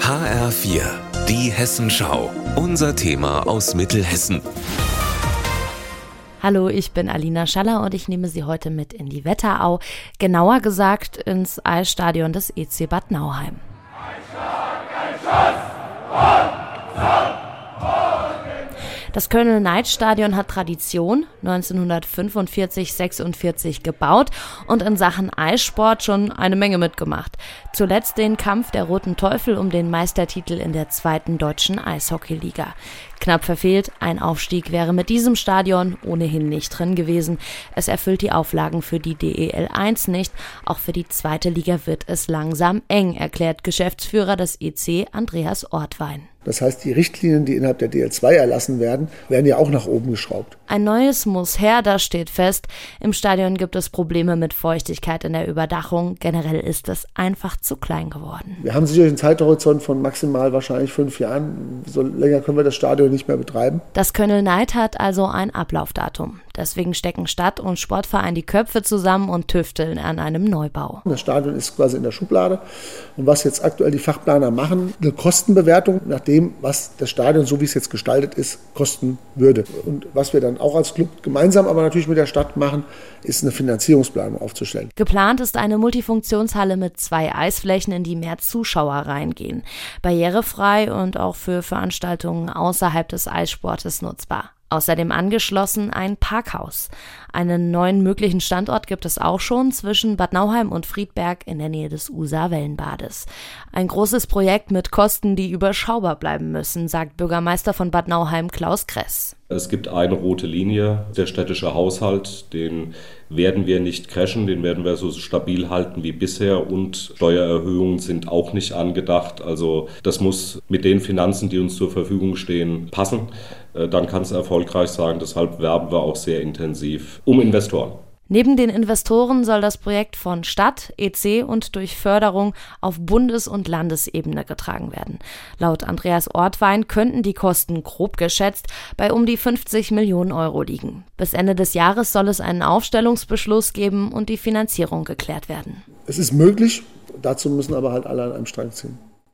HR4, die Hessenschau. Unser Thema aus Mittelhessen. Hallo, ich bin Alina Schaller und ich nehme Sie heute mit in die Wetterau, genauer gesagt ins Eisstadion des EC Bad Nauheim. Ein Schlag, ein Schuss, das Colonel Knight Stadion hat Tradition, 1945-46 gebaut und in Sachen Eissport schon eine Menge mitgemacht. Zuletzt den Kampf der Roten Teufel um den Meistertitel in der zweiten deutschen Eishockeyliga. Knapp verfehlt, ein Aufstieg wäre mit diesem Stadion ohnehin nicht drin gewesen. Es erfüllt die Auflagen für die DEL 1 nicht. Auch für die zweite Liga wird es langsam eng, erklärt Geschäftsführer des EC Andreas Ortwein. Das heißt, die Richtlinien, die innerhalb der DL2 erlassen werden, werden ja auch nach oben geschraubt. Ein neues muss her, das steht fest. Im Stadion gibt es Probleme mit Feuchtigkeit in der Überdachung. Generell ist es einfach zu klein geworden. Wir haben sicherlich einen Zeithorizont von maximal wahrscheinlich fünf Jahren. So länger können wir das Stadion nicht mehr betreiben. Das Köln Neid hat also ein Ablaufdatum. Deswegen stecken Stadt und Sportverein die Köpfe zusammen und tüfteln an einem Neubau. Das Stadion ist quasi in der Schublade. Und was jetzt aktuell die Fachplaner machen, eine Kostenbewertung nach dem, was das Stadion, so wie es jetzt gestaltet ist, kosten würde. Und was wir dann auch als Club gemeinsam, aber natürlich mit der Stadt machen, ist eine Finanzierungsplanung aufzustellen. Geplant ist eine Multifunktionshalle mit zwei Eisflächen, in die mehr Zuschauer reingehen. Barrierefrei und auch für Veranstaltungen außerhalb des Eissportes nutzbar. Außerdem angeschlossen ein Parkhaus. Einen neuen möglichen Standort gibt es auch schon zwischen Bad Nauheim und Friedberg in der Nähe des Usa-Wellenbades. Ein großes Projekt mit Kosten, die überschaubar bleiben müssen, sagt Bürgermeister von Bad Nauheim Klaus Kress. Es gibt eine rote Linie, der städtische Haushalt, den werden wir nicht crashen, den werden wir so stabil halten wie bisher und Steuererhöhungen sind auch nicht angedacht. Also das muss mit den Finanzen, die uns zur Verfügung stehen, passen. Äh, dann kann es erfolgreich sein. Deshalb werben wir auch sehr intensiv um Investoren. Neben den Investoren soll das Projekt von Stadt, EC und durch Förderung auf Bundes- und Landesebene getragen werden. Laut Andreas Ortwein könnten die Kosten grob geschätzt bei um die 50 Millionen Euro liegen. Bis Ende des Jahres soll es einen Aufstellungsbeschluss geben und die Finanzierung geklärt werden. Es ist möglich, dazu müssen aber halt alle an einem Strang ziehen.